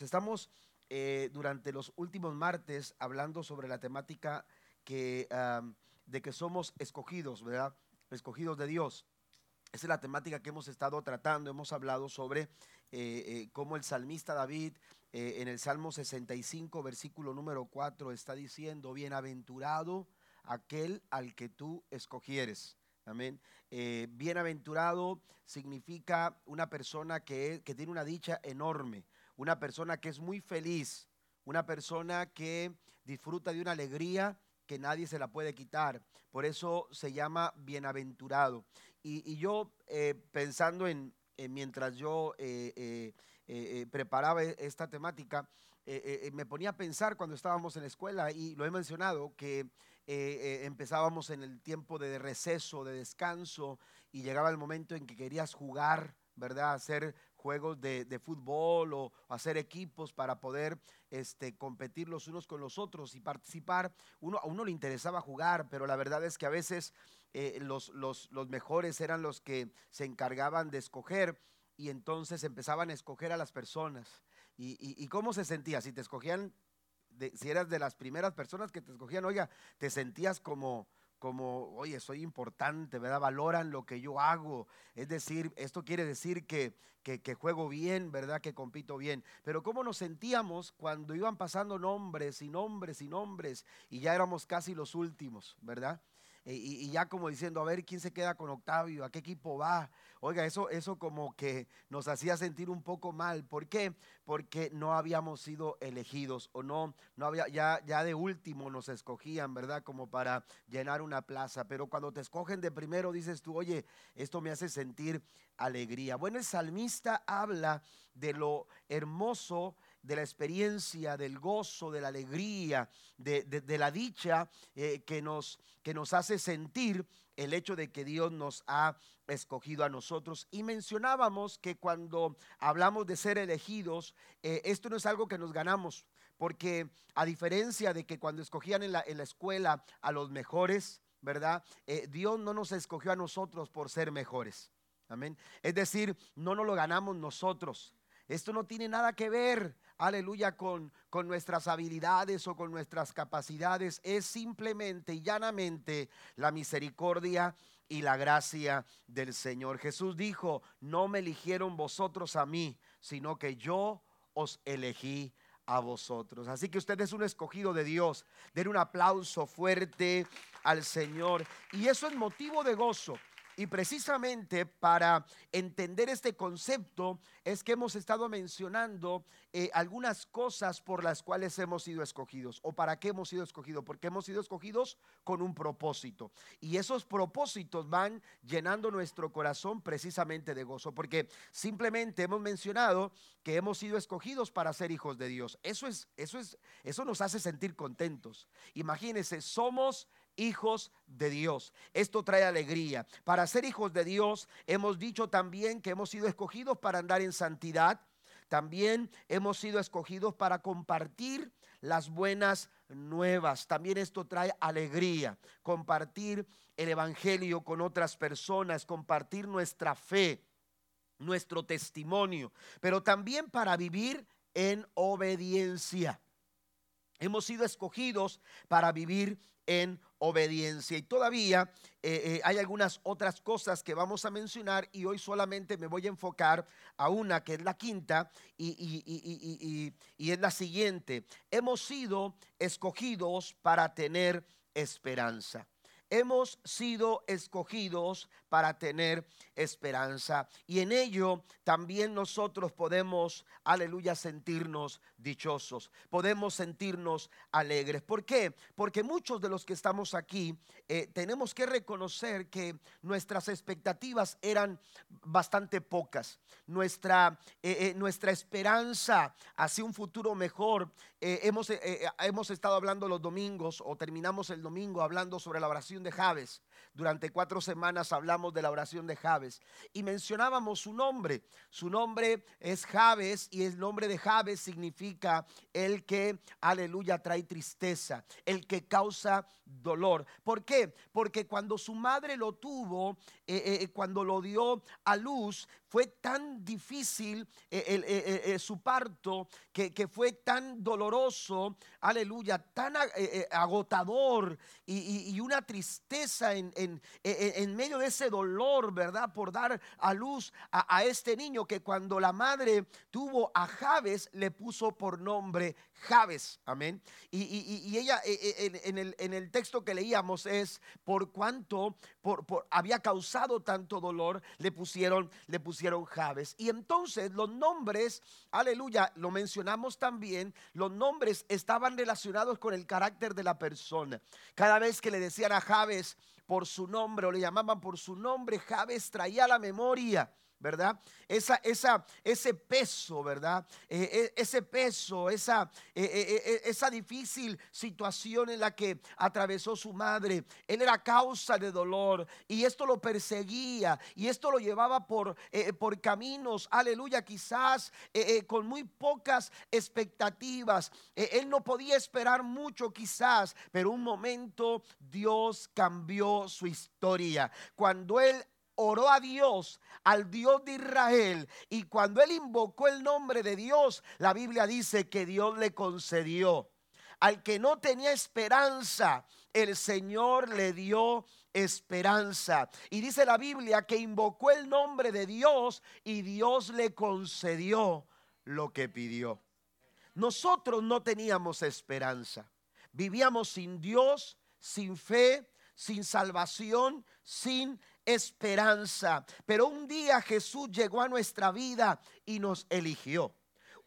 Estamos eh, durante los últimos martes hablando sobre la temática que, de que somos escogidos, ¿verdad? Escogidos de Dios. Esa es la temática que hemos estado tratando. Hemos hablado sobre eh, eh, cómo el salmista David en el Salmo 65, versículo número 4, está diciendo, bienaventurado aquel al que tú escogieres. Amén. bienaventurado significa una persona que, que tiene una dicha enorme una persona que es muy feliz, una persona que disfruta de una alegría que nadie se la puede quitar. Por eso se llama bienaventurado. Y, yo eh, pensando en, mientras yo eh, eh, preparaba e, esta temática, me ponía a pensar cuando estábamos en la escuela, y lo he mencionado, que empezábamos en el tiempo de receso, de descanso, y llegaba el momento en que querías jugar, ¿verdad? Hacer juegos de, fútbol o hacer equipos para poder este, competir los unos con los otros y participar. Uno, a uno le interesaba jugar, pero la verdad es que a veces eh, los, los, mejores eran los que se encargaban de escoger y entonces empezaban a escoger a las personas. ¿Y, cómo se sentía? Si te escogían, si eras de las primeras personas que te escogían, oiga, te sentías como como, oye, soy importante, ¿verdad? Valoran lo que yo hago. Es decir, esto quiere decir que, que, juego bien, ¿verdad? Que compito bien. Pero ¿cómo nos sentíamos cuando iban pasando nombres y nombres y nombres y ya éramos casi los últimos, ¿verdad? Y, ya como diciendo, a ver quién se queda con Octavio, a qué equipo va. Oiga, eso, eso como que nos hacía sentir un poco mal. ¿Por qué? Porque no habíamos sido elegidos o no, no había, ya, ya de último nos escogían, ¿verdad? Como para llenar una plaza. Pero cuando te escogen de primero, dices tú, oye, esto me hace sentir alegría. Bueno, el salmista habla de lo hermoso de la experiencia, del gozo, de la alegría, de, la dicha eh, que, nos, que nos hace sentir el hecho de que Dios nos ha escogido a nosotros. Y mencionábamos que cuando hablamos de ser elegidos, eh, esto no es algo que nos ganamos, porque a diferencia de que cuando escogían en la, en la escuela a los mejores, ¿verdad? Eh, Dios no nos escogió a nosotros por ser mejores. Amén. Es decir, no nos lo ganamos nosotros. Esto no tiene nada que ver aleluya, con, con nuestras habilidades o con nuestras capacidades, es simplemente y llanamente la misericordia y la gracia del Señor. Jesús dijo, no me eligieron vosotros a mí, sino que yo os elegí a vosotros. Así que usted es un escogido de Dios. Den un aplauso fuerte al Señor. Y eso es motivo de gozo. Y precisamente para entender este concepto es que hemos estado mencionando eh, algunas cosas por las cuales hemos sido escogidos o para qué hemos sido escogidos, porque hemos sido escogidos con un propósito. Y esos propósitos van llenando nuestro corazón precisamente de gozo, porque simplemente hemos mencionado que hemos sido escogidos para ser hijos de Dios. Eso es eso es eso nos hace sentir contentos. Imagínense, somos hijos de Dios. Esto trae alegría. Para ser hijos de Dios hemos dicho también que hemos sido escogidos para andar en santidad. También hemos sido escogidos para compartir las buenas nuevas. También esto trae alegría. Compartir el Evangelio con otras personas, compartir nuestra fe, nuestro testimonio, pero también para vivir en obediencia. Hemos sido escogidos para vivir en obediencia. Y todavía eh, eh, hay algunas otras cosas que vamos a mencionar y hoy solamente me voy a enfocar a una que es la quinta y, y es la siguiente. Hemos sido escogidos para tener esperanza hemos sido escogidos para tener esperanza. Y en ello también nosotros podemos, aleluya, sentirnos dichosos. Podemos sentirnos alegres. ¿Por qué? Porque muchos de los que estamos aquí eh, tenemos que reconocer que nuestras expectativas eran bastante pocas. Nuestra, eh, eh, nuestra esperanza hacia un futuro mejor. hemos, hemos estado hablando los domingos o terminamos el domingo hablando sobre la oración de Javes. Durante cuatro semanas hablamos de la oración de Javes y mencionábamos su nombre. Su nombre es Javes y el nombre de Javes significa el que, aleluya, trae tristeza, el que causa dolor. ¿Por qué? Porque cuando su madre lo tuvo, eh, eh, cuando lo dio a luz, fue tan difícil eh, su parto, que, fue tan doloroso, aleluya, tan agotador y, una tristeza en, medio de ese dolor, ¿verdad? Por dar a luz a, este niño que cuando la madre tuvo a Javes le puso por nombre Javes, amén. Y, ella en, el, en el texto que leíamos es por cuanto había causado tanto dolor, le pusieron, le pusieron Y entonces los nombres, aleluya, lo mencionamos también, los nombres estaban relacionados con el carácter de la persona. Cada vez que le decían a Javes por su nombre o le llamaban por su nombre, Javes traía la memoria ¿verdad? Esa, esa, ese peso, ¿verdad? Eh, eh, ese peso, esa, eh, esa difícil situación en la que atravesó su madre. Él era causa de dolor y esto lo perseguía y esto lo llevaba por, por caminos, aleluya, quizás con muy pocas expectativas. él no podía esperar mucho quizás, pero un momento Dios cambió su historia. Cuando él oró a Dios, al Dios de Israel, y cuando él invocó el nombre de Dios, la Biblia dice que Dios le concedió. Al que no tenía esperanza, el Señor le dio esperanza. Y dice la Biblia que invocó el nombre de Dios y Dios le concedió lo que pidió. Nosotros no teníamos esperanza. Vivíamos sin Dios, sin fe, sin salvación, sin esperanza. Pero un día Jesús llegó a nuestra vida y nos eligió.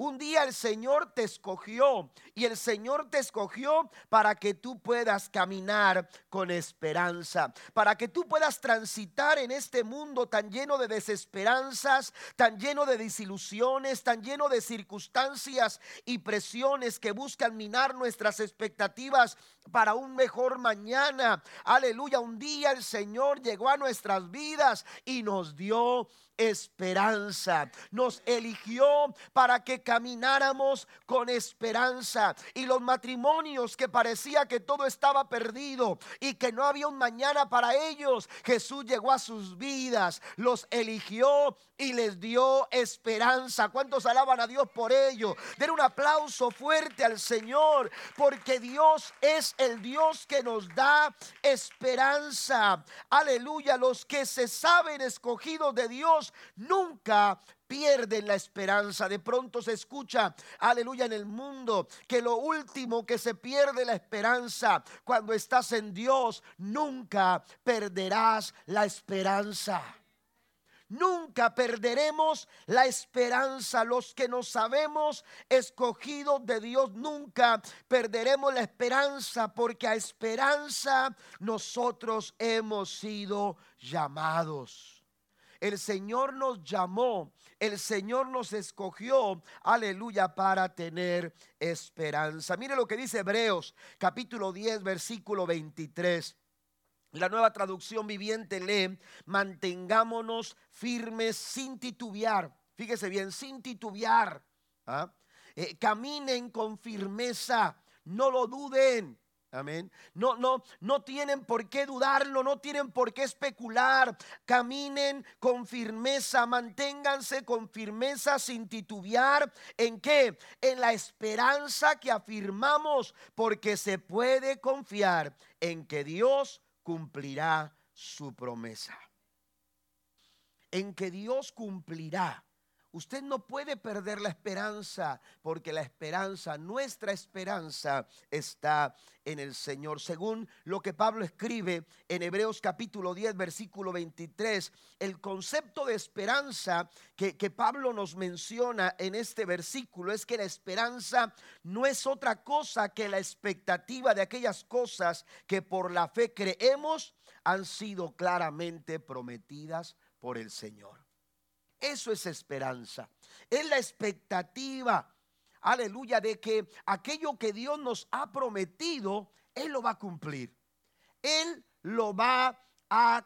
Un día el Señor te escogió y el Señor te escogió para que tú puedas caminar con esperanza, para que tú puedas transitar en este mundo tan lleno de desesperanzas, tan lleno de desilusiones, tan lleno de circunstancias y presiones que buscan minar nuestras expectativas para un mejor mañana. Aleluya, un día el Señor llegó a nuestras vidas y nos dio esperanza. Nos eligió para que camináramos con esperanza. Y los matrimonios que parecía que todo estaba perdido y que no había un mañana para ellos, Jesús llegó a sus vidas, los eligió y les dio esperanza. ¿Cuántos alaban a Dios por ello? Den un aplauso fuerte al Señor, porque Dios es el Dios que nos da esperanza. Aleluya, los que se saben escogidos de Dios nunca pierden la esperanza. De pronto se escucha, aleluya, en el mundo que lo último que se pierde la esperanza cuando estás en Dios, nunca perderás la esperanza. Nunca perderemos la esperanza. Los que nos sabemos escogidos de Dios, nunca perderemos la esperanza porque a esperanza nosotros hemos sido llamados. El Señor nos llamó, el Señor nos escogió, aleluya, para tener esperanza. Mire lo que dice Hebreos capítulo 10, versículo 23. La nueva traducción viviente lee, mantengámonos firmes sin titubear. Fíjese bien, sin titubear. ¿ah? Eh, caminen con firmeza, no lo duden. Amén. No, no, no tienen por qué dudarlo, no tienen por qué especular. Caminen con firmeza, manténganse con firmeza sin titubear. ¿En qué? En la esperanza que afirmamos, porque se puede confiar en que Dios cumplirá su promesa. En que Dios cumplirá. Usted no puede perder la esperanza porque la esperanza, nuestra esperanza está en el Señor. Según lo que Pablo escribe en Hebreos capítulo 10, versículo 23, el concepto de esperanza que, que Pablo nos menciona en este versículo es que la esperanza no es otra cosa que la expectativa de aquellas cosas que por la fe creemos han sido claramente prometidas por el Señor. Eso es esperanza. Es la expectativa, aleluya, de que aquello que Dios nos ha prometido, Él lo va a cumplir. Él lo va a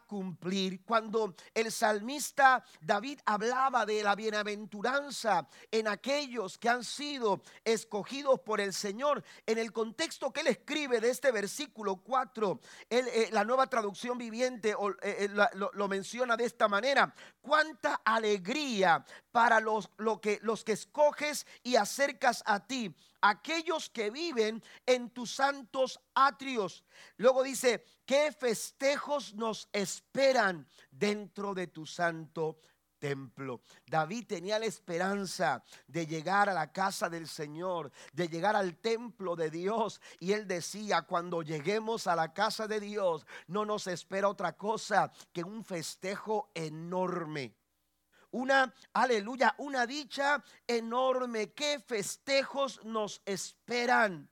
cumplir. Cuando el salmista David hablaba de la bienaventuranza en aquellos que han sido escogidos por el Señor, en el contexto que él escribe de este versículo 4, eh, la nueva traducción viviente eh, eh, lo, lo, menciona de esta manera. Cuánta alegría para los, lo que, los que escoges y acercas a ti aquellos que viven en tus santos atrios. Luego dice, ¿qué festejos nos esperan dentro de tu santo templo. David tenía la esperanza de llegar a la casa del Señor, de llegar al templo de Dios. Y él decía, cuando lleguemos a la casa de Dios, no nos espera otra cosa que un festejo enorme una, aleluya, una dicha enorme. ¿Qué festejos nos esperan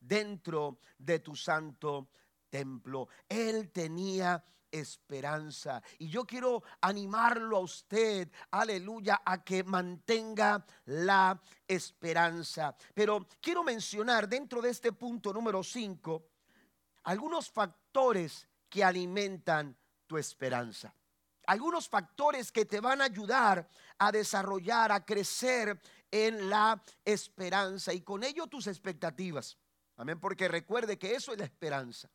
dentro de tu santo templo? Él tenía esperanza. Y yo quiero animarlo a usted, aleluya, a que mantenga la esperanza. Pero quiero mencionar dentro de este punto número 5 algunos factores que alimentan tu esperanza algunos factores que te van a ayudar a desarrollar, a crecer en la esperanza y con ello tus expectativas. Amén, porque recuerde que eso es la esperanza.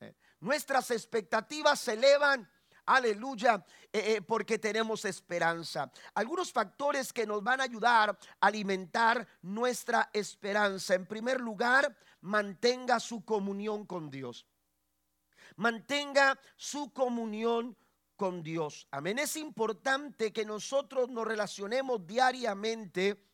Eh, nuestras expectativas se elevan. Aleluya, eh, eh, porque tenemos esperanza. Algunos factores que nos van a ayudar a alimentar nuestra esperanza. En primer lugar, mantenga su comunión con Dios. Mantenga su comunión con Dios. Amén. Es importante que nosotros nos relacionemos diariamente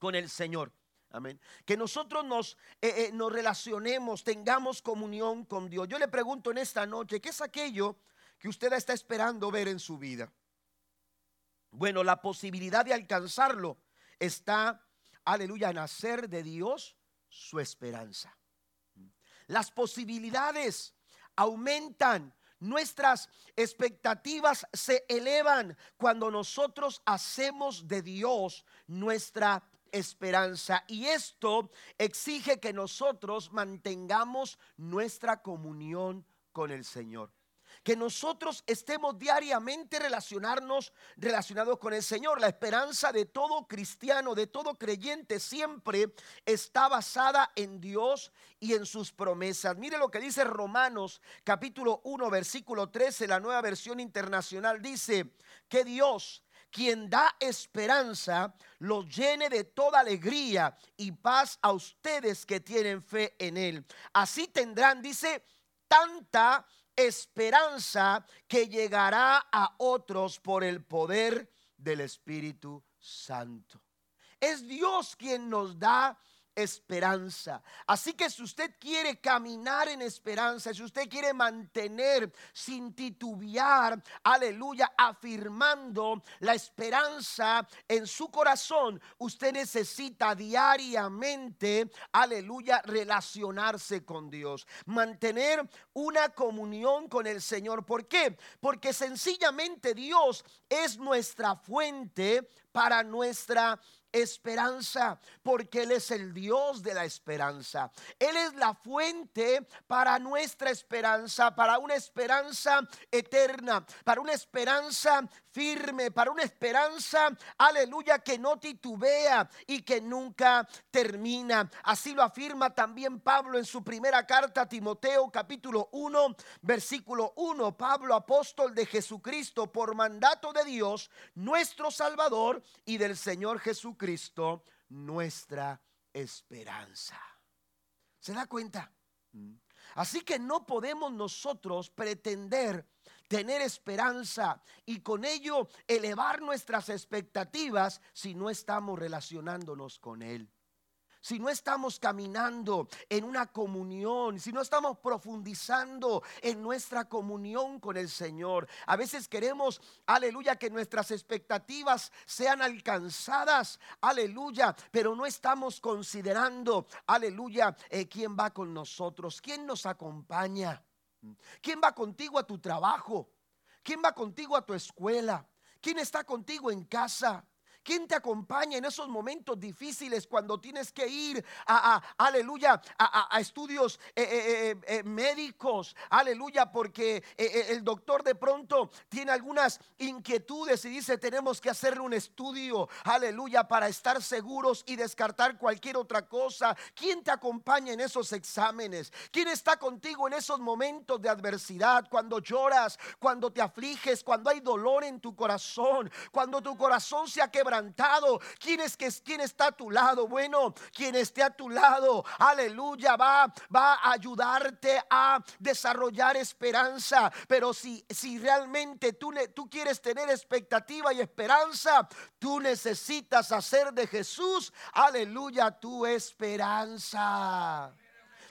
con el Señor. Amén. Que nosotros nos, eh, eh, nos relacionemos, tengamos comunión con Dios. Yo le pregunto en esta noche, ¿qué es aquello que usted está esperando ver en su vida? Bueno, la posibilidad de alcanzarlo está, aleluya, en hacer de Dios su esperanza. Las posibilidades aumentan Nuestras expectativas se elevan cuando nosotros hacemos de Dios nuestra esperanza. Y esto exige que nosotros mantengamos nuestra comunión con el Señor que nosotros estemos diariamente relacionarnos relacionados con el Señor. La esperanza de todo cristiano, de todo creyente siempre está basada en Dios y en sus promesas. Mire lo que dice Romanos capítulo 1 versículo 13, la nueva versión internacional dice que Dios quien da esperanza, los llene de toda alegría y paz a ustedes que tienen fe en Él. Así tendrán, dice, tanta esperanza que llegará a otros por el poder del Espíritu Santo. Es Dios quien nos da esperanza. Así que si usted quiere caminar en esperanza, si usted quiere mantener sin titubear, aleluya, afirmando la esperanza en su corazón, usted necesita diariamente, aleluya, relacionarse con Dios, mantener una comunión con el Señor. ¿Por qué? Porque sencillamente Dios es nuestra fuente para nuestra esperanza, porque Él es el Dios de la esperanza. Él es la fuente para nuestra esperanza, para una esperanza eterna, para una esperanza firme, para una esperanza, aleluya, que no titubea y que nunca termina. Así lo afirma también Pablo en su primera carta a Timoteo capítulo 1, versículo 1. Pablo, apóstol de Jesucristo, por mandato de Dios, nuestro Salvador y del Señor Jesucristo, nuestra esperanza. ¿Se da cuenta? Mm. Así que no podemos nosotros pretender tener esperanza y con ello elevar nuestras expectativas si no estamos relacionándonos con Él si no estamos caminando en una comunión, si no estamos profundizando en nuestra comunión con el Señor. A veces queremos, aleluya, que nuestras expectativas sean alcanzadas, aleluya, pero no estamos considerando, aleluya, eh, quién va con nosotros, quién nos acompaña, quién va contigo a tu trabajo, quién va contigo a tu escuela, quién está contigo en casa. ¿Quién te acompaña en esos momentos difíciles cuando tienes que ir a, aleluya, a, estudios eh, eh, eh, médicos? Aleluya, porque el doctor de pronto tiene algunas inquietudes y dice, tenemos que hacerle un estudio, aleluya, para estar seguros y descartar cualquier otra cosa. ¿Quién te acompaña en esos exámenes? ¿Quién está contigo en esos momentos de adversidad? Cuando lloras, cuando te afliges, cuando hay dolor en tu corazón, cuando tu corazón se ha quebrantado. ¿Quién que quién está a tu lado? Bueno, quien esté a tu lado, aleluya, va va a ayudarte a desarrollar esperanza, pero si si realmente tú tú quieres tener expectativa y esperanza, tú necesitas hacer de Jesús, aleluya, tu esperanza.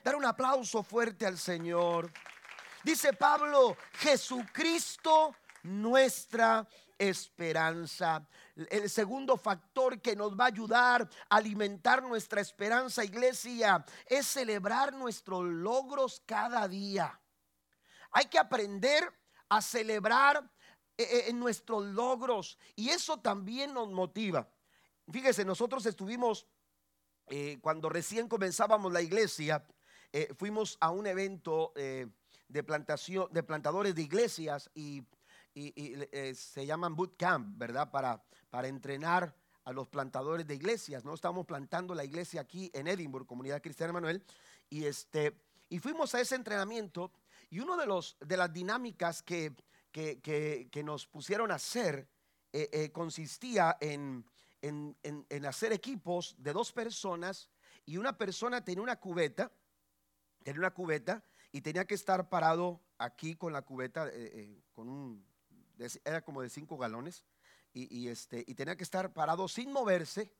Dar un aplauso fuerte al Señor. Dice Pablo, Jesucristo nuestra esperanza. El segundo factor que nos va a ayudar a alimentar nuestra esperanza, iglesia, es celebrar nuestros logros cada día. Hay que aprender a celebrar eh, eh, nuestros logros y eso también nos motiva. Fíjese, nosotros estuvimos, eh, cuando recién comenzábamos la iglesia, fuimos a un evento de plantación, de plantadores de iglesias y, eh, se llaman bootcamp, ¿verdad? Para, para entrenar a los plantadores de iglesias, ¿no? Estamos plantando la iglesia aquí en Edinburgh, Comunidad Cristiana Manuel, y este, y fuimos a ese entrenamiento y uno de los de las dinámicas que, que, nos pusieron a hacer eh, eh, consistía en, en, en hacer equipos de dos personas y una persona tenía una cubeta, tenía una cubeta y tenía que estar parado aquí con la cubeta, con un, era como de cinco galones, y, este, y tenía que estar parado sin moverse,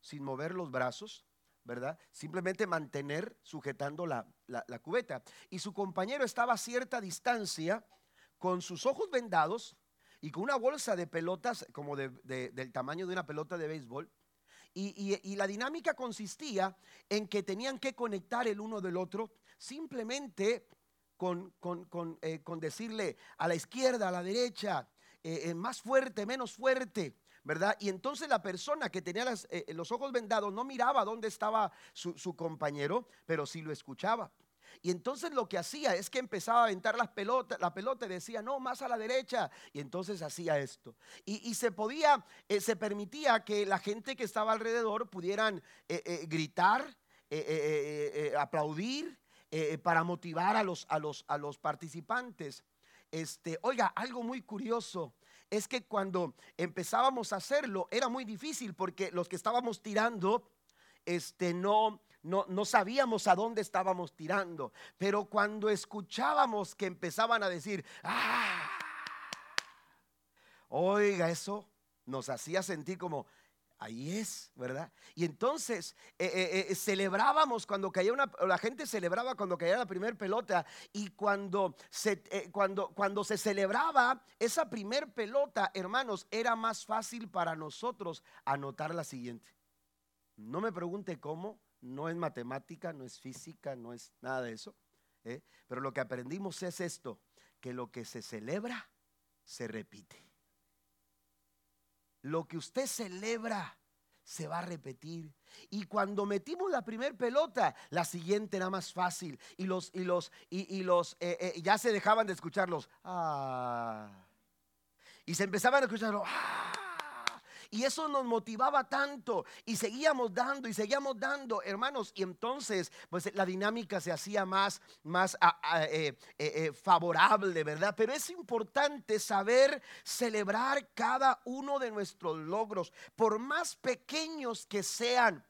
sin mover los brazos, ¿verdad? Simplemente mantener sujetando la, cubeta. Y su compañero estaba a cierta distancia, con sus ojos vendados y con una bolsa de pelotas como del tamaño de una pelota de béisbol. Y, y, la dinámica consistía en que tenían que conectar el uno del otro simplemente con, eh, con, decirle a la izquierda, a la derecha, eh, eh, más fuerte, menos fuerte. ¿verdad? Y entonces la persona que tenía los ojos vendados no miraba dónde estaba su, compañero, pero sí lo escuchaba. Y entonces lo que hacía es que empezaba a aventar las pelotas, la pelota y decía, no, más a la derecha. Y entonces hacía esto. Y, se podía, se permitía que la gente que estaba alrededor pudieran gritar, aplaudir, eh, para motivar a los, a los, a los participantes. Este, oiga, algo muy curioso es que cuando empezábamos a hacerlo era muy difícil porque los que estábamos tirando este, no, no, no sabíamos a dónde estábamos tirando. Pero cuando escuchábamos que empezaban a decir, ¡ah! Oiga, eso nos hacía sentir como, Ahí es, ¿verdad? Y entonces eh, eh, eh, celebrábamos cuando caía una, la gente celebraba cuando caía la primera pelota y cuando se, cuando, cuando se celebraba esa primer pelota, hermanos, era más fácil para nosotros anotar la siguiente. No me pregunte cómo, no es matemática, no es física, no es nada de eso. Pero lo que aprendimos es esto, que lo que se celebra se repite. Lo que usted celebra se va a repetir. Y cuando metimos la primer pelota, la siguiente era más fácil. Y los, y los, y, los eh, eh, ya se dejaban de escucharlos. Ah. Y se empezaban a escucharlos. Ah. Y eso nos motivaba tanto y seguíamos dando y seguíamos dando, hermanos. Y entonces, pues la dinámica se hacía más, más ah, ah, eh, eh, eh, favorable, ¿verdad? Pero es importante saber celebrar cada uno de nuestros logros, por más pequeños que sean.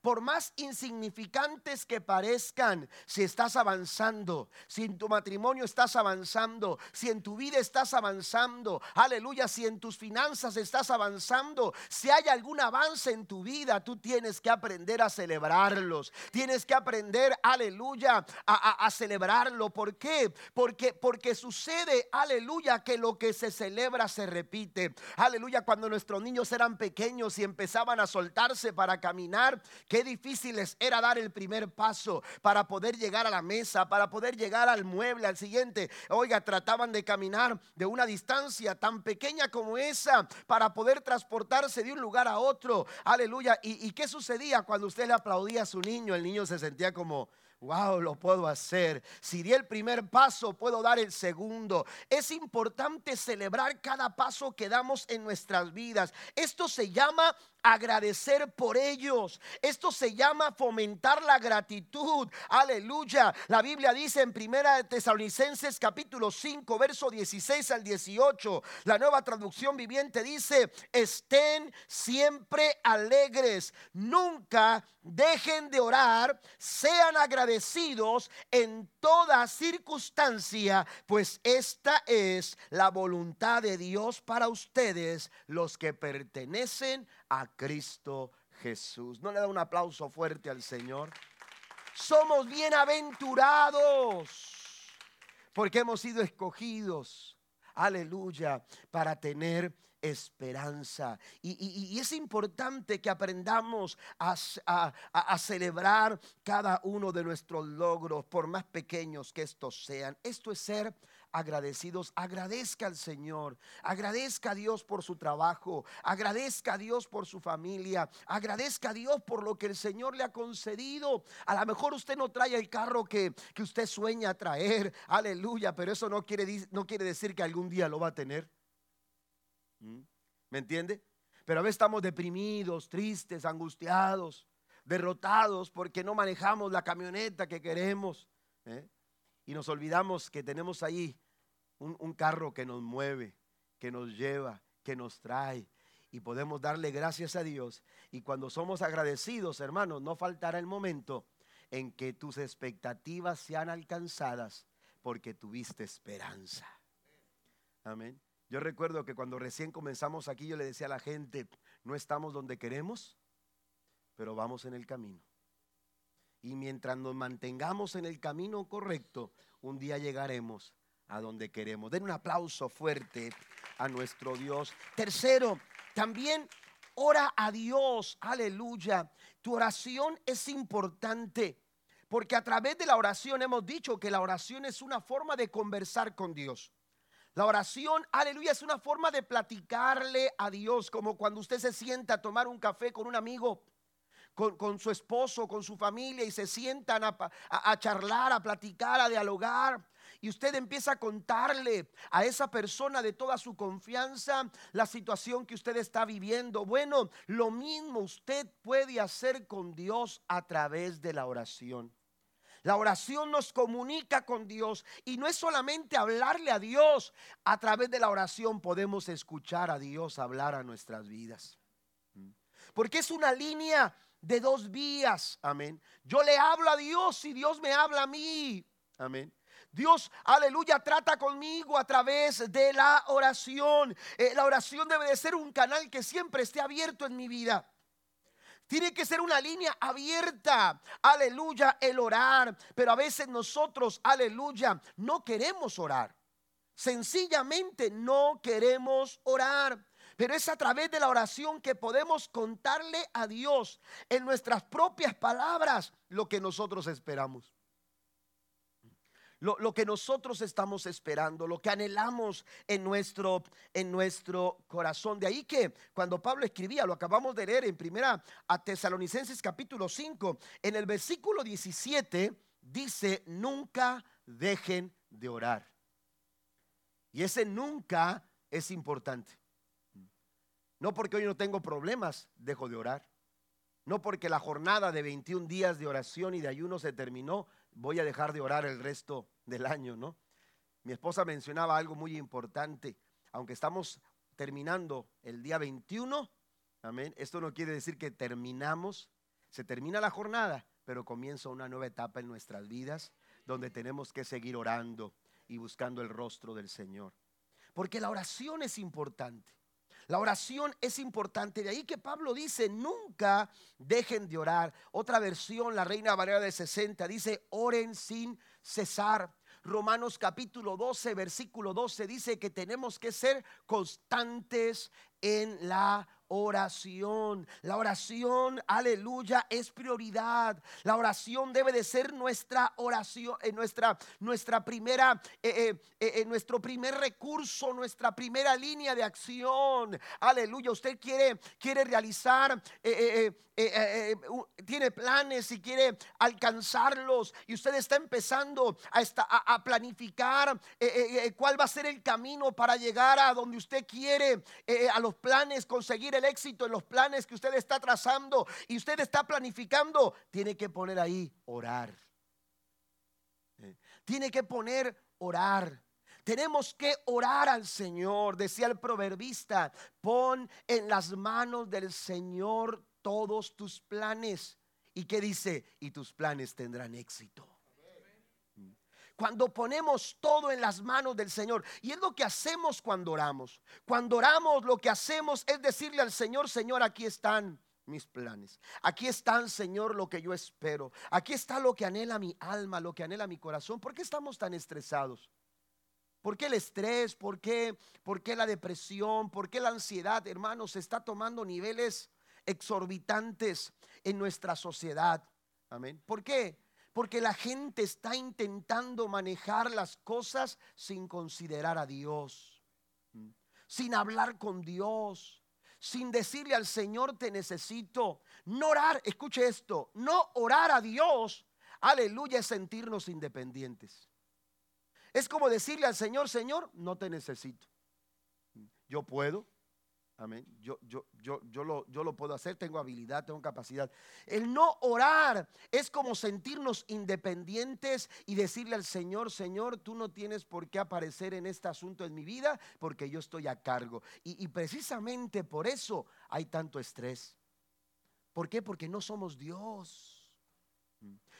Por más insignificantes que parezcan, si estás avanzando, si en tu matrimonio estás avanzando, si en tu vida estás avanzando, aleluya, si en tus finanzas estás avanzando, si hay algún avance en tu vida, tú tienes que aprender a celebrarlos. Tienes que aprender, aleluya, a, celebrarlo. ¿Por qué? Porque, porque sucede, aleluya, que lo que se celebra se repite. Aleluya, cuando nuestros niños eran pequeños y empezaban a soltarse para caminar, Qué difíciles era dar el primer paso para poder llegar a la mesa, para poder llegar al mueble, al siguiente. Oiga, trataban de caminar de una distancia tan pequeña como esa para poder transportarse de un lugar a otro. Aleluya. ¿Y, y qué sucedía cuando usted le aplaudía a su niño? El niño se sentía como wow, lo puedo hacer. Si di el primer paso, puedo dar el segundo. Es importante celebrar cada paso que damos en nuestras vidas. Esto se llama agradecer por ellos. Esto se llama fomentar la gratitud. Aleluya. La Biblia dice en Primera de Tesalonicenses capítulo 5, verso 16 al 18. La nueva traducción viviente dice, "Estén siempre alegres, nunca dejen de orar, sean agradecidos en toda circunstancia, pues esta es la voluntad de Dios para ustedes, los que pertenecen a Cristo Jesús. ¿No le da un aplauso fuerte al Señor? Somos bienaventurados porque hemos sido escogidos, aleluya, para tener esperanza. Y, es importante que aprendamos a, a, celebrar cada uno de nuestros logros, por más pequeños que estos sean. Esto es ser agradecidos. Agradezca al Señor, agradezca a Dios por su trabajo, agradezca a Dios por su familia, agradezca a Dios por lo que el Señor le ha concedido. A lo mejor usted no trae el carro que, que usted sueña traer, aleluya, pero eso no quiere, no quiere decir que algún día lo va a tener. ¿Mm? ¿Me entiende? Pero a veces estamos deprimidos, tristes, angustiados, derrotados porque no manejamos la camioneta que queremos. ¿eh? Y nos olvidamos que tenemos ahí un, carro que nos mueve, que nos lleva, que nos trae. Y podemos darle gracias a Dios. Y cuando somos agradecidos, hermanos, no faltará el momento en que tus expectativas sean alcanzadas porque tuviste esperanza. Amén. Yo recuerdo que cuando recién comenzamos aquí, yo le decía a la gente, no estamos donde queremos, pero vamos en el camino. Y mientras nos mantengamos en el camino correcto, un día llegaremos a donde queremos. Den un aplauso fuerte a nuestro Dios. Tercero, también ora a Dios. Aleluya. Tu oración es importante. Porque a través de la oración hemos dicho que la oración es una forma de conversar con Dios. La oración, aleluya, es una forma de platicarle a Dios, como cuando usted se sienta a tomar un café con un amigo, con, su esposo, con su familia, y se sientan a charlar, a platicar, a dialogar y usted empieza a contarle a esa persona de toda su confianza la situación que usted está viviendo. Bueno, lo mismo usted puede hacer con Dios a través de la oración. La oración nos comunica con Dios y no es solamente hablarle a Dios, a través de la oración podemos escuchar a Dios hablar a nuestras vidas. Porque es una línea de dos vías, amén. Yo le hablo a Dios y Dios me habla a mí, amén. Dios, aleluya, trata conmigo a través de la oración. Eh, la oración debe de ser un canal que siempre esté abierto en mi vida. Tiene que ser una línea abierta, aleluya, el orar. Pero a veces nosotros, aleluya, no queremos orar. Sencillamente no queremos orar. Pero es a través de la oración que podemos contarle a Dios en nuestras propias palabras lo que nosotros esperamos lo, que nosotros estamos esperando, lo que anhelamos en nuestro, en nuestro corazón. De ahí que cuando Pablo escribía, lo acabamos de leer en primera a Tesalonicenses capítulo 5, en el versículo 17 dice, nunca dejen de orar. Y ese nunca es importante. No porque hoy no tengo problemas, dejo de orar. No porque la jornada de 21 días de oración y de ayuno se terminó, voy a dejar de orar el resto del año, ¿no? Mi esposa mencionaba algo muy importante. Aunque estamos terminando el día 21, amén, esto no quiere decir que terminamos, se termina la jornada, pero comienza una nueva etapa en nuestras vidas donde tenemos que seguir orando y buscando el rostro del Señor. Porque la oración es importante. La oración es importante. De ahí que Pablo dice, nunca dejen de orar. Otra versión, la Reina Valera de 60, dice, oren sin cesar. Romanos capítulo 12, versículo 12 dice que tenemos que ser constantes en la oración. La oración, aleluya, es prioridad. La oración debe de ser nuestra oración, eh, nuestra, nuestra primera, eh, eh, nuestro primer recurso, nuestra primera línea de acción. Aleluya. Usted quiere, quiere realizar, tiene planes y quiere alcanzarlos y usted está empezando a, a planificar cuál va a ser el camino para llegar a donde usted quiere, a los planes, conseguir el éxito en los planes que usted está trazando y usted está planificando, tiene que poner ahí orar. Eh, tiene que poner orar. Tenemos que orar al Señor, decía el proverbista, pon en las manos del Señor todos tus planes. ¿Y qué dice? Y tus planes tendrán éxito cuando ponemos todo en las manos del Señor. Y es lo que hacemos cuando oramos. Cuando oramos lo que hacemos es decirle al Señor, Señor, aquí están mis planes. Aquí están, Señor, lo que yo espero. Aquí está lo que anhela mi alma, lo que anhela mi corazón. ¿Por qué estamos tan estresados? ¿Por qué el estrés? ¿Por qué, ¿Por qué la depresión? ¿Por qué la ansiedad, hermanos, está tomando niveles exorbitantes en nuestra sociedad? Amén. ¿Por qué? Porque la gente está intentando manejar las cosas sin considerar a Dios, sin hablar con Dios, sin decirle al Señor te necesito. No orar, escuche esto, no orar a Dios, aleluya, es sentirnos independientes. Es como decirle al Señor, Señor, no te necesito. Yo puedo, Amén. Yo, yo, yo, yo, lo, yo lo puedo hacer, tengo habilidad, tengo capacidad. El no orar es como sentirnos independientes y decirle al Señor, Señor, tú no tienes por qué aparecer en este asunto en mi vida porque yo estoy a cargo. Y, y precisamente por eso hay tanto estrés. ¿Por qué? Porque no somos Dios.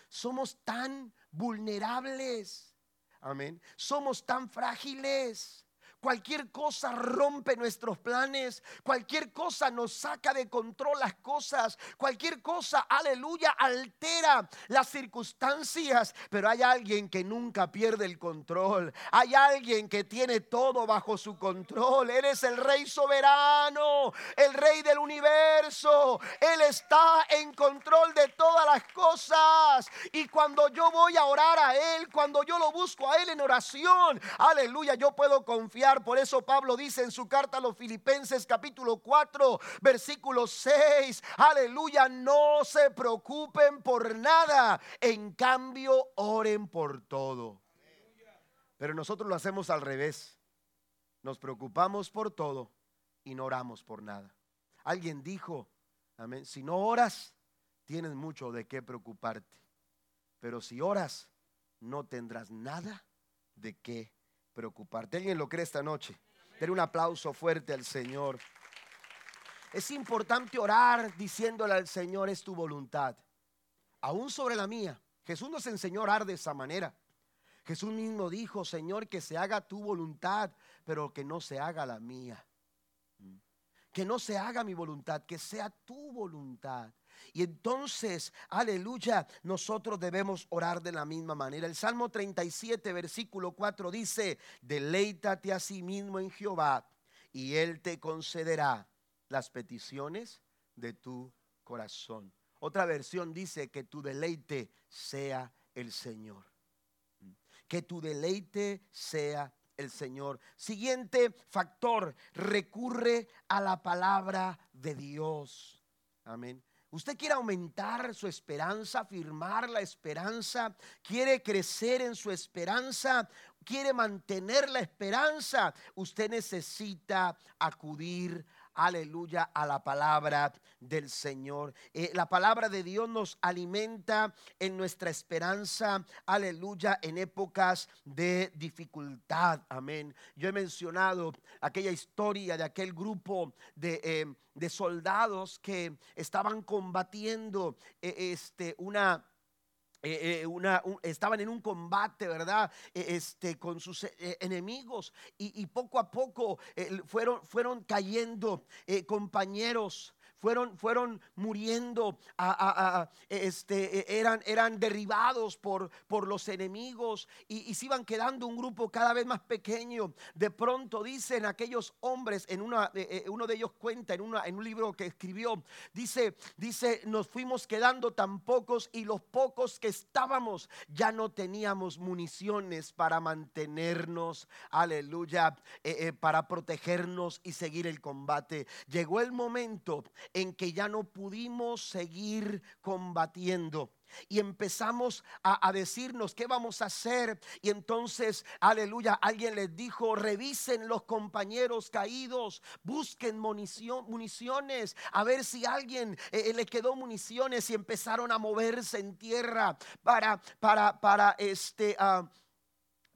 Somos tan vulnerables. Amén. Somos tan frágiles. Cualquier cosa rompe nuestros planes. Cualquier cosa nos saca de control las cosas. Cualquier cosa, aleluya, altera las circunstancias. Pero hay alguien que nunca pierde el control. Hay alguien que tiene todo bajo su control. Eres el rey soberano, el rey del universo. Él está en control de todas las cosas. Y cuando yo voy a orar a Él, cuando yo lo busco a Él en oración, aleluya, yo puedo confiar por eso Pablo dice en su carta a los Filipenses capítulo 4, versículo 6, aleluya, no se preocupen por nada, en cambio oren por todo. Pero nosotros lo hacemos al revés. Nos preocupamos por todo y no oramos por nada. Alguien dijo, amén, si no oras, tienes mucho de qué preocuparte. Pero si oras, no tendrás nada de qué preocuparte. ¿Alguien lo cree esta noche? Denle un aplauso fuerte al Señor. Es importante orar diciéndole al Señor es tu voluntad, aún sobre la mía. Jesús nos enseñó a orar de esa manera. Jesús mismo dijo, Señor, que se haga tu voluntad, pero que no se haga la mía. Que no se haga mi voluntad, que sea tu voluntad. Y entonces, aleluya, nosotros debemos orar de la misma manera. El Salmo 37, versículo 4 dice, deleítate a sí mismo en Jehová y Él te concederá las peticiones de tu corazón. Otra versión dice que tu deleite sea el Señor. Que tu deleite sea el Señor. Siguiente factor, recurre a la palabra de Dios. Amén. Usted quiere aumentar su esperanza, afirmar la esperanza, quiere crecer en su esperanza, quiere mantener la esperanza. Usted necesita acudir aleluya, a la palabra del Señor. Eh, la palabra de Dios nos alimenta en nuestra esperanza, aleluya, en épocas de dificultad. Amén. Yo he mencionado aquella historia de aquel grupo de... Eh, de soldados que estaban combatiendo eh, este, una eh, eh, una, estaban en un combate, ¿verdad? E, este, con sus eh, enemigos y, poco a poco fueron, fueron cayendo compañeros fueron, fueron muriendo, este, e, eran, eran derribados por, por los enemigos y, se iban quedando un grupo cada vez más pequeño. De pronto dicen aquellos hombres, en una, eh, uno de ellos cuenta en, una, en un libro que escribió, dice, dice, nos fuimos quedando tan pocos y los pocos que estábamos ya no teníamos municiones para mantenernos, aleluya, para protegernos y seguir el combate. Llegó el momento en que ya no pudimos seguir combatiendo y empezamos a, decirnos qué vamos a hacer. Y entonces, aleluya, alguien les dijo, revisen los compañeros caídos, busquen municiones, a ver si alguien eh, eh, le quedó municiones y empezaron a moverse en tierra para, para, para este... Uh,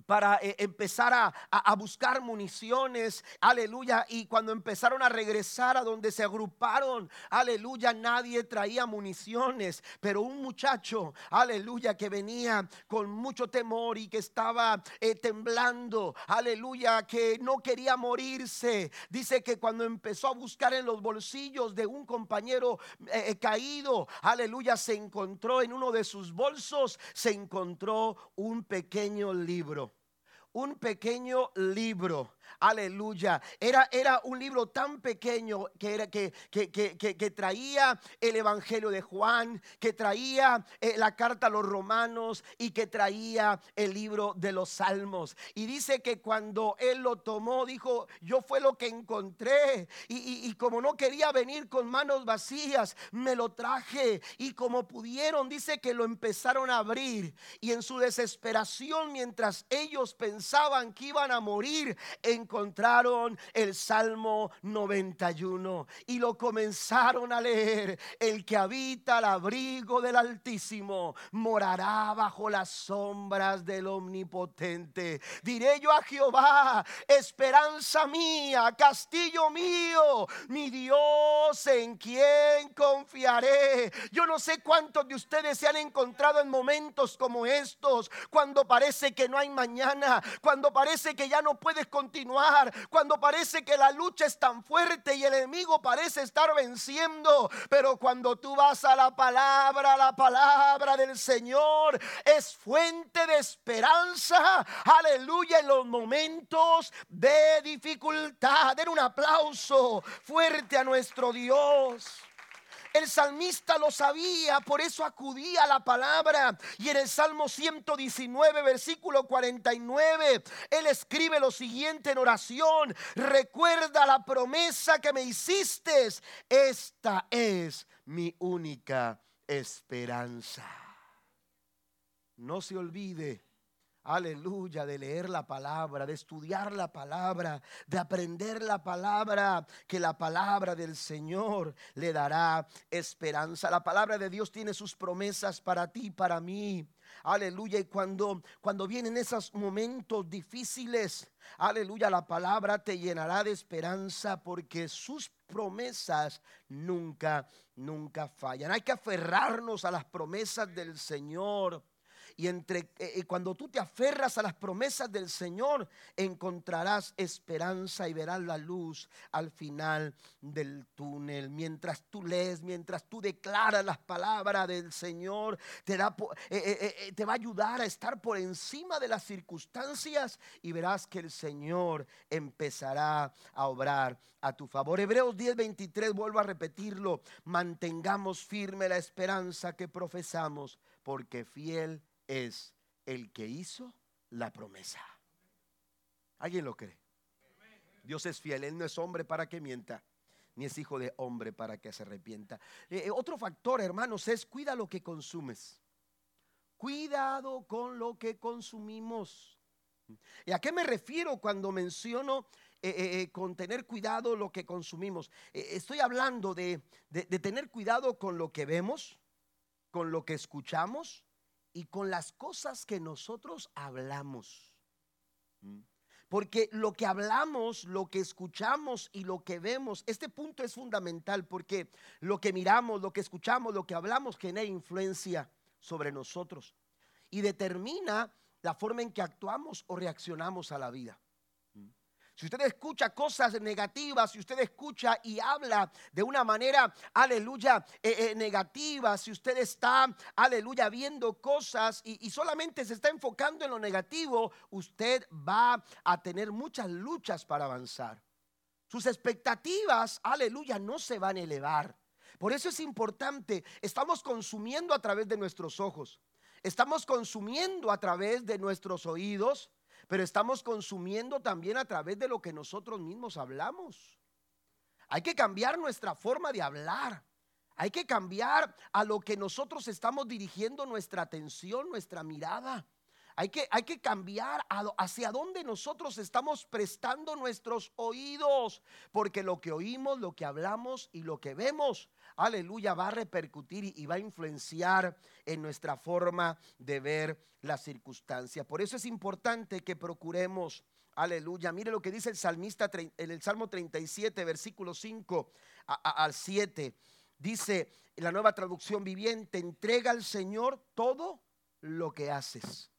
para eh, empezar a, buscar municiones, aleluya. Y cuando empezaron a regresar a donde se agruparon, aleluya, nadie traía municiones, pero un muchacho, aleluya, que venía con mucho temor y que estaba eh, temblando, aleluya, que no quería morirse. Dice que cuando empezó a buscar en los bolsillos de un compañero eh, caído, aleluya, se encontró en uno de sus bolsos, se encontró un pequeño libro un pequeño libro Aleluya. Era, era un libro tan pequeño que, era, que, que, que, traía el Evangelio de Juan, que traía eh, la carta a los romanos y que traía el libro de los salmos. Y dice que cuando él lo tomó, dijo, yo fue lo que encontré. Y, y como no quería venir con manos vacías, me lo traje. Y como pudieron, dice que lo empezaron a abrir. Y en su desesperación, mientras ellos pensaban que iban a morir, encontraron el Salmo 91 y lo comenzaron a leer. El que habita al abrigo del Altísimo morará bajo las sombras del Omnipotente. Diré yo a Jehová, esperanza mía, castillo mío, mi Dios en quien confiaré. Yo no sé cuántos de ustedes se han encontrado en momentos como estos, cuando parece que no hay mañana, cuando parece que ya no puedes continuar cuando parece que la lucha es tan fuerte y el enemigo parece estar venciendo. Pero cuando tú vas a la palabra, la palabra del Señor es fuente de esperanza. Aleluya en los momentos de dificultad. Den un aplauso fuerte a nuestro Dios. El salmista lo sabía, por eso acudía a la palabra. Y en el Salmo 119, versículo 49, él escribe lo siguiente en oración. Recuerda la promesa que me hiciste. Esta es mi única esperanza. No se olvide aleluya, de leer la palabra, de estudiar la palabra, de aprender la palabra, que la palabra del Señor le dará esperanza. La palabra de Dios tiene sus promesas para ti, para mí. Aleluya. Y cuando, cuando vienen esos momentos difíciles, aleluya, la palabra te llenará de esperanza porque sus promesas nunca, nunca fallan. Hay que aferrarnos a las promesas del Señor. Y entre eh, cuando tú te aferras a las promesas del Señor, encontrarás esperanza y verás la luz al final del túnel. Mientras tú lees, mientras tú declaras las palabras del Señor, te, da, eh, eh, te va a ayudar a estar por encima de las circunstancias y verás que el Señor empezará a obrar a tu favor. Hebreos 10:23, vuelvo a repetirlo, mantengamos firme la esperanza que profesamos, porque fiel es el que hizo la promesa. ¿Alguien lo cree? Dios es fiel, Él no es hombre para que mienta, ni es hijo de hombre para que se arrepienta. Eh, eh, otro factor, hermanos, es cuida lo que consumes. Cuidado con lo que consumimos. ¿Y a qué me refiero cuando menciono eh, con tener cuidado lo que consumimos? estoy hablando de tener cuidado con lo que vemos, con lo que escuchamos, y con las cosas que nosotros hablamos. Porque lo que hablamos, lo que escuchamos y lo que vemos, este punto es fundamental porque lo que miramos, lo que escuchamos, lo que hablamos genera influencia sobre nosotros y determina la forma en que actuamos o reaccionamos a la vida. Si usted escucha cosas negativas, si usted escucha y habla de una manera, aleluya, eh, eh, negativa, si usted está, aleluya, viendo cosas y solamente se está enfocando en lo negativo, usted va a tener muchas luchas para avanzar. Sus expectativas, aleluya, no se van a elevar. Por eso es importante, estamos consumiendo a través de nuestros ojos, estamos consumiendo a través de nuestros oídos, pero estamos consumiendo también a través de lo que nosotros mismos hablamos. Hay que cambiar nuestra forma de hablar. Hay que cambiar a lo que nosotros estamos dirigiendo nuestra atención, nuestra mirada. Hay que, hay que cambiar hacia dónde nosotros estamos prestando nuestros oídos, porque lo que oímos, lo que hablamos y lo que vemos, aleluya, va a repercutir y va a influenciar en nuestra forma de ver las circunstancias. Por eso es importante que procuremos Aleluya. Mire lo que dice el salmista en el Salmo 37, versículo 5 al 7. Dice la nueva traducción viviente, entrega al Señor todo lo que haces.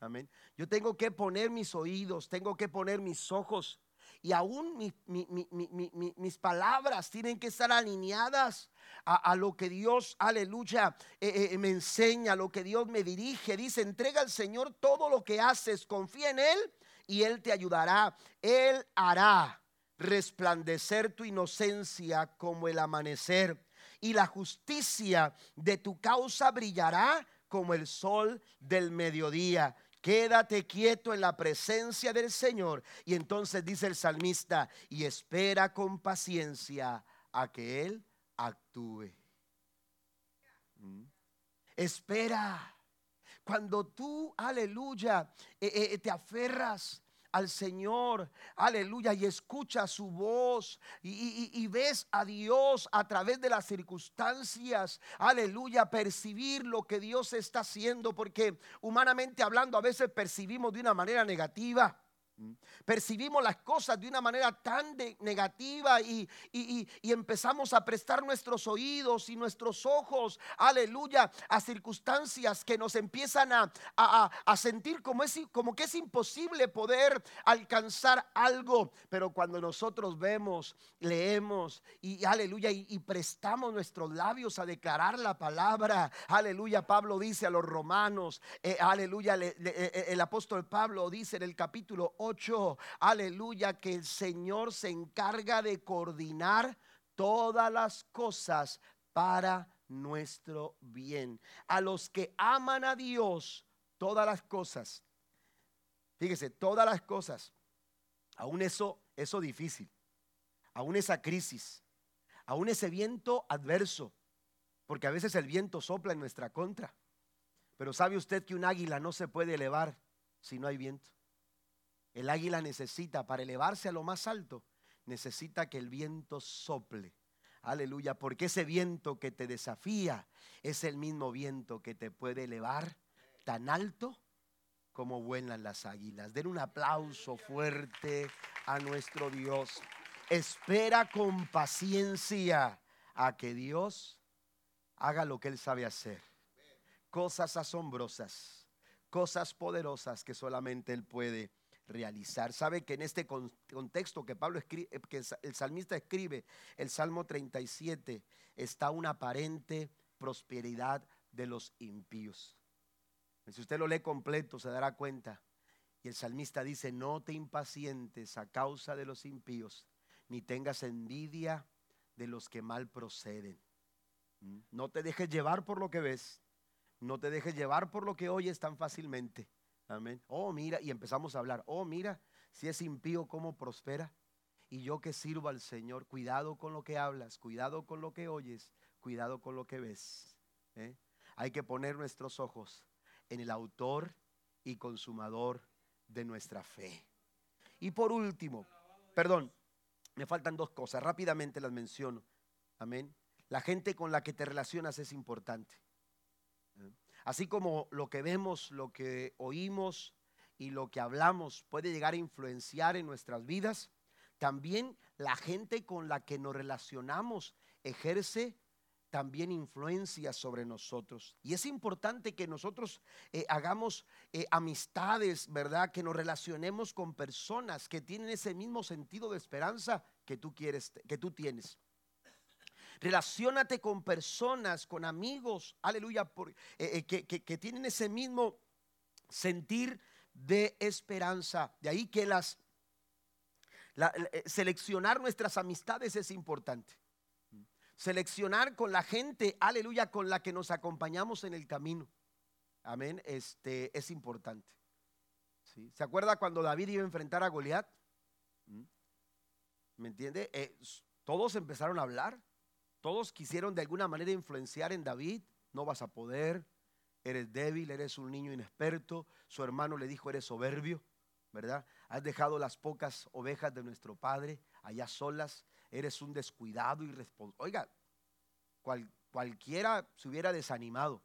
Amén. Yo tengo que poner mis oídos, tengo que poner mis ojos y aún mis palabras tienen que estar alineadas a, lo que Dios, aleluya, eh, eh, me enseña, lo que Dios me dirige. Dice, entrega al Señor todo lo que haces, confía en Él y Él te ayudará. Él hará resplandecer tu inocencia como el amanecer y la justicia de tu causa brillará como el sol del mediodía. Quédate quieto en la presencia del Señor. Y entonces dice el salmista, y espera con paciencia a que Él actúe. ¿Mm? Espera. Cuando tú, aleluya, eh, eh, te aferras al Señor, aleluya, y escucha su voz. Y, ves a Dios a través de las circunstancias, aleluya, percibir lo que Dios está haciendo, porque humanamente hablando a veces percibimos de una manera negativa. Percibimos las cosas de una manera tan negativa y, empezamos a prestar nuestros oídos y nuestros ojos, aleluya, a circunstancias que nos empiezan a, sentir como, es, como que es imposible poder alcanzar algo. Pero cuando nosotros vemos, leemos y aleluya, y, prestamos nuestros labios a declarar la palabra, aleluya, Pablo dice a los romanos, eh, aleluya, eh, el apóstol Pablo dice en el capítulo 8, aleluya, que el Señor se encarga de coordinar todas las cosas para nuestro bien. A los que aman a Dios, todas las cosas. Fíjese, todas las cosas. Aún eso, eso difícil. Aún esa crisis. Aún ese viento adverso. Porque a veces el viento sopla en nuestra contra. Pero sabe usted que un águila no se puede elevar si no hay viento. El águila necesita, para elevarse a lo más alto, necesita que el viento sople. Aleluya, porque ese viento que te desafía es el mismo viento que te puede elevar tan alto como vuelan las águilas. Den un aplauso fuerte a nuestro Dios. Espera con paciencia a que Dios haga lo que Él sabe hacer. Cosas asombrosas, cosas poderosas que solamente Él puede realizar. Sabe que en este contexto que Pablo escribe, eh, que el salmista escribe, el Salmo 37, está una aparente prosperidad de los impíos. Si usted lo lee completo, se dará cuenta. Y el salmista dice, no te impacientes a causa de los impíos, ni tengas envidia de los que mal proceden. ¿Mm? No te dejes llevar por lo que ves, no te dejes llevar por lo que oyes tan fácilmente. Amén. Oh, mira, y empezamos a hablar. Oh, mira, si es impío, cómo prospera. Y yo que sirvo al Señor, cuidado con lo que hablas, cuidado con lo que oyes, cuidado con lo que ves. ¿eh? Hay que poner nuestros ojos en el autor y consumador de nuestra fe. Y por último, perdón, me faltan dos cosas, rápidamente las menciono. Amén. La gente con la que te relacionas es importante. Así como lo que vemos, lo que oímos y lo que hablamos puede llegar a influenciar en nuestras vidas, también la gente con la que nos relacionamos ejerce también influencia sobre nosotros. Y es importante que nosotros eh, hagamos eh, amistades, ¿verdad? Que nos relacionemos con personas que tienen ese mismo sentido de esperanza que tú quieres, que tú tienes. Relaciónate con personas, con amigos, aleluya, eh, que, que tienen ese mismo sentir de esperanza. De ahí que las seleccionar nuestras amistades es importante seleccionar con la gente, aleluya, con la que nos acompañamos en el camino. Amén, este es importante. ¿Se acuerda cuando David iba a enfrentar a Goliat? ¿Mm? ¿Me entiende? Eh, todos empezaron a hablar, todos quisieron de alguna manera influenciar en David. No vas a poder, eres débil, eres un niño inexperto. Su hermano le dijo, eres soberbio, ¿verdad? Has dejado las pocas ovejas de nuestro padre allá solas eres un descuidado y responsable. Oiga, cualquiera se hubiera desanimado.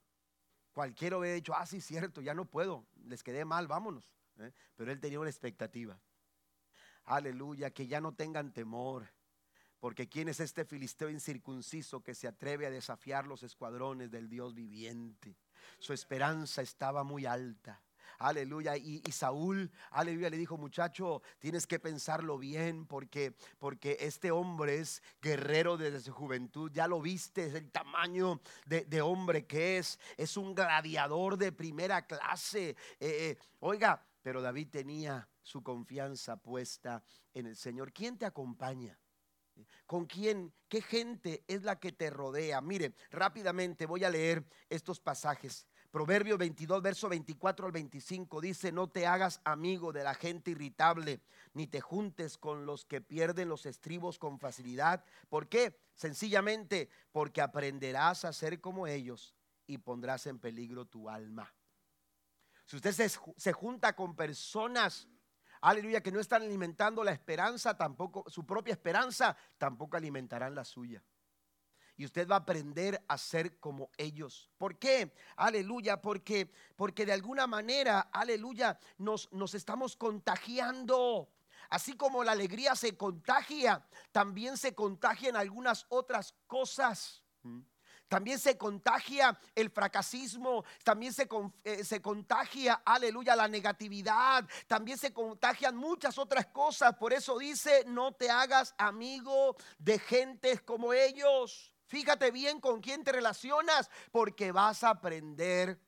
Cualquiera hubiera dicho, ah, sí, cierto, ya no puedo, les quedé mal, vámonos. ¿eh? Pero él tenía una expectativa. Aleluya, que ya no tengan temor. Porque ¿quién es este filisteo incircunciso que se atreve a desafiar los escuadrones del Dios viviente? Su esperanza estaba muy alta. Aleluya. Y, Saúl, aleluya, le dijo, muchacho, tienes que pensarlo bien porque, porque este hombre es guerrero desde su juventud. Ya lo viste, es el tamaño de, hombre que es. Es un gladiador de primera clase. Eh, eh, oiga, pero David tenía su confianza puesta en el Señor. ¿Quién te acompaña? ¿Con quién? ¿Qué gente es la que te rodea? Mire, rápidamente voy a leer estos pasajes. Proverbio 22, verso 24 al 25 dice, no te hagas amigo de la gente irritable, ni te juntes con los que pierden los estribos con facilidad. ¿Por qué? Sencillamente porque aprenderás a ser como ellos y pondrás en peligro tu alma. Si usted se, se junta con personas, aleluya, que no están alimentando la esperanza, tampoco su propia esperanza, tampoco alimentarán la suya y usted va a aprender a ser como ellos. ¿Por qué? Aleluya, porque porque de alguna manera, aleluya, nos nos estamos contagiando. Así como la alegría se contagia, también se contagian algunas otras cosas. También se contagia el fracasismo, también se, eh, se, contagia, aleluya, la negatividad, también se contagian muchas otras cosas. Por eso dice, no te hagas amigo de gentes como ellos. Fíjate bien con quién te relacionas porque vas a aprender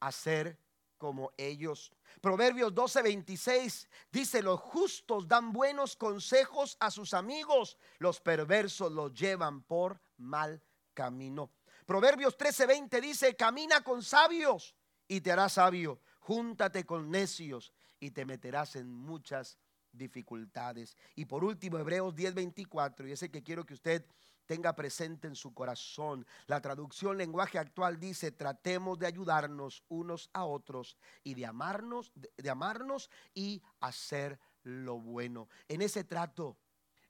a ser como ellos. Proverbios 12:26 dice, los justos dan buenos consejos a sus amigos, los perversos los llevan por mal camino. Proverbios 13:20 dice, camina con sabios y te harás sabio, júntate con necios y te meterás en muchas dificultades. Y por último, Hebreos 10:24, y ese que quiero que usted tenga presente en su corazón. La traducción lenguaje actual dice, tratemos de ayudarnos unos a otros y de amarnos, de, amarnos y hacer lo bueno. En ese trato,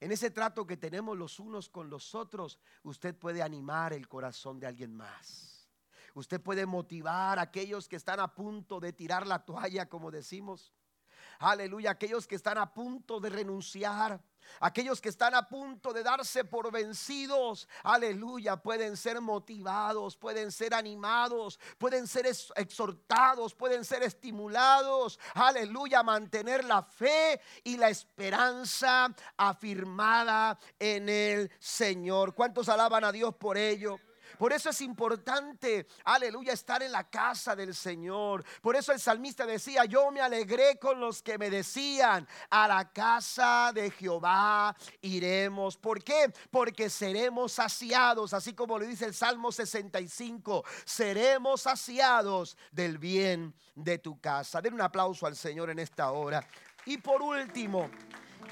en ese trato que tenemos los unos con los otros, usted puede animar el corazón de alguien más. Usted puede motivar a aquellos que están a punto de tirar la toalla, como decimos. Aleluya, aquellos que están a punto de renunciar. Aquellos que están a punto de darse por vencidos, aleluya, pueden ser motivados, pueden ser animados, pueden ser exhortados, pueden ser estimulados, aleluya, mantener la fe y la esperanza afirmada en el Señor. ¿Cuántos alaban a Dios por ello? Por eso es importante, aleluya, estar en la casa del Señor. Por eso el salmista decía, yo me alegré con los que me decían, a la casa de Jehová iremos. ¿Por qué? Porque seremos saciados, así como lo dice el Salmo 65, seremos saciados del bien de tu casa. Den un aplauso al Señor en esta hora. Y por último,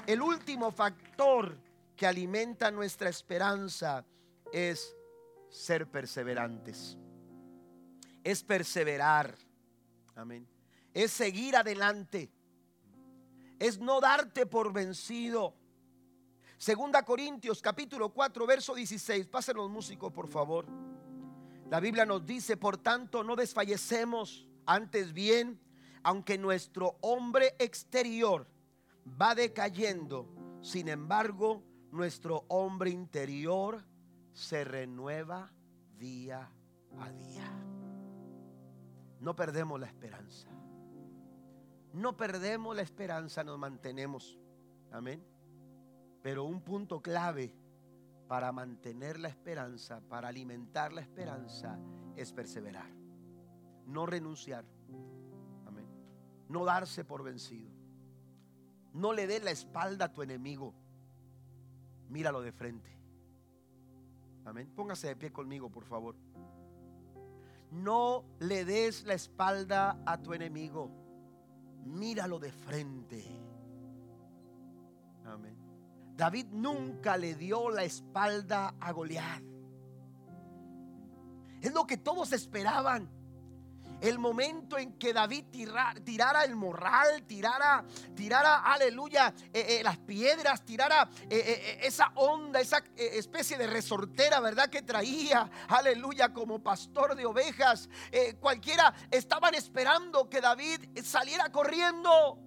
el último factor que alimenta nuestra esperanza es ser perseverantes. Es perseverar. Amén. Es seguir adelante. Es no darte por vencido. Segunda Corintios capítulo 4 verso 16. Pasen los músicos por favor. La Biblia nos dice, por tanto, no desfallecemos. Antes bien, aunque nuestro hombre exterior va decayendo, sin embargo, nuestro hombre interior se renueva día a día. No perdemos la esperanza. No perdemos la esperanza, nos mantenemos. Amén. Pero un punto clave para mantener la esperanza, para alimentar la esperanza, es perseverar. No renunciar. Amén. No darse por vencido. No le des la espalda a tu enemigo. Míralo de frente. Amén. Póngase de pie conmigo, por favor. No le des la espalda a tu enemigo. Míralo de frente. Amén. David nunca le dio la espalda a Goliat. Es lo que todos esperaban el momento en que David tirara el morral, tirara, tirara, aleluya, eh, eh, las piedras, tirara eh, esa onda, esa especie de resortera, ¿verdad? Que traía, aleluya, como pastor de ovejas. cualquiera estaban esperando que David saliera corriendo.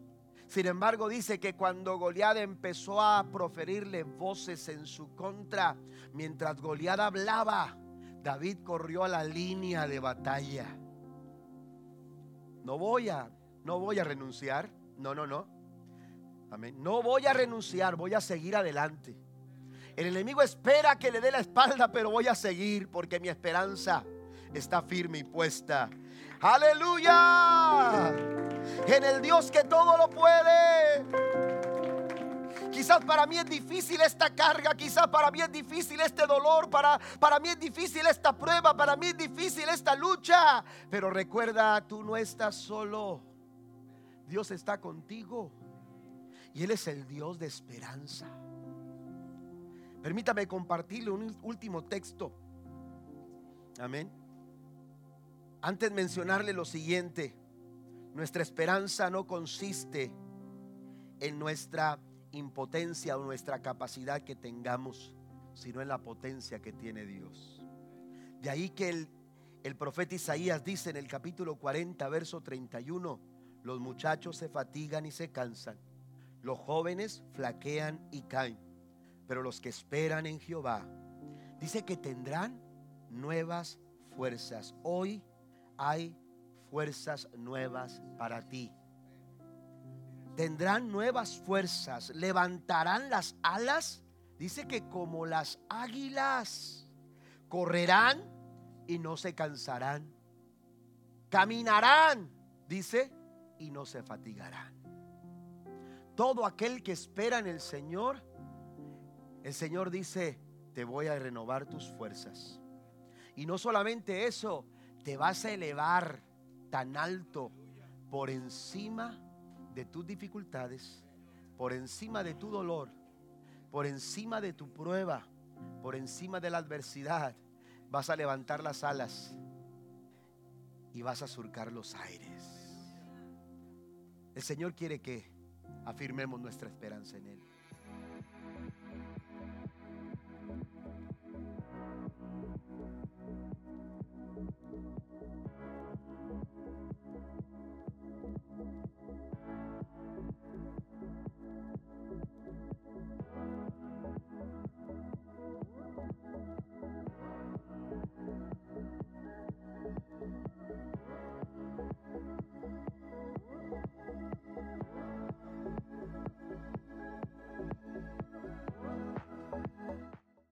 Sin embargo, dice que cuando Goliat empezó a proferirle voces en su contra, mientras Goliat hablaba, David corrió a la línea de batalla. No voy a, no voy a renunciar. No, no, no. Amén. No voy a renunciar, voy a seguir adelante. El enemigo espera que le dé la espalda, pero voy a seguir porque mi esperanza está firme y puesta. Aleluya. En el Dios que todo lo puede. Quizás para mí es difícil esta carga, quizás para mí es difícil este dolor, para, para mí es difícil esta prueba, para mí es difícil esta lucha. Pero recuerda, tú no estás solo. Dios está contigo. Y Él es el Dios de esperanza. Permítame compartirle un último texto. Amén. Antes mencionarle lo siguiente. Nuestra esperanza no consiste en nuestra impotencia o nuestra capacidad que tengamos, sino en la potencia que tiene Dios. De ahí que el, el profeta Isaías dice en el capítulo 40, verso 31, los muchachos se fatigan y se cansan, los jóvenes flaquean y caen, pero los que esperan en Jehová, dice que tendrán nuevas fuerzas. Hoy hay fuerzas nuevas para ti tendrán nuevas fuerzas, levantarán las alas, dice que como las águilas, correrán y no se cansarán, caminarán, dice, y no se fatigarán. Todo aquel que espera en el Señor, el Señor dice, te voy a renovar tus fuerzas. Y no solamente eso, te vas a elevar tan alto por encima de tus dificultades, por encima de tu dolor, por encima de tu prueba, por encima de la adversidad, vas a levantar las alas y vas a surcar los aires. El Señor quiere que afirmemos nuestra esperanza en Él.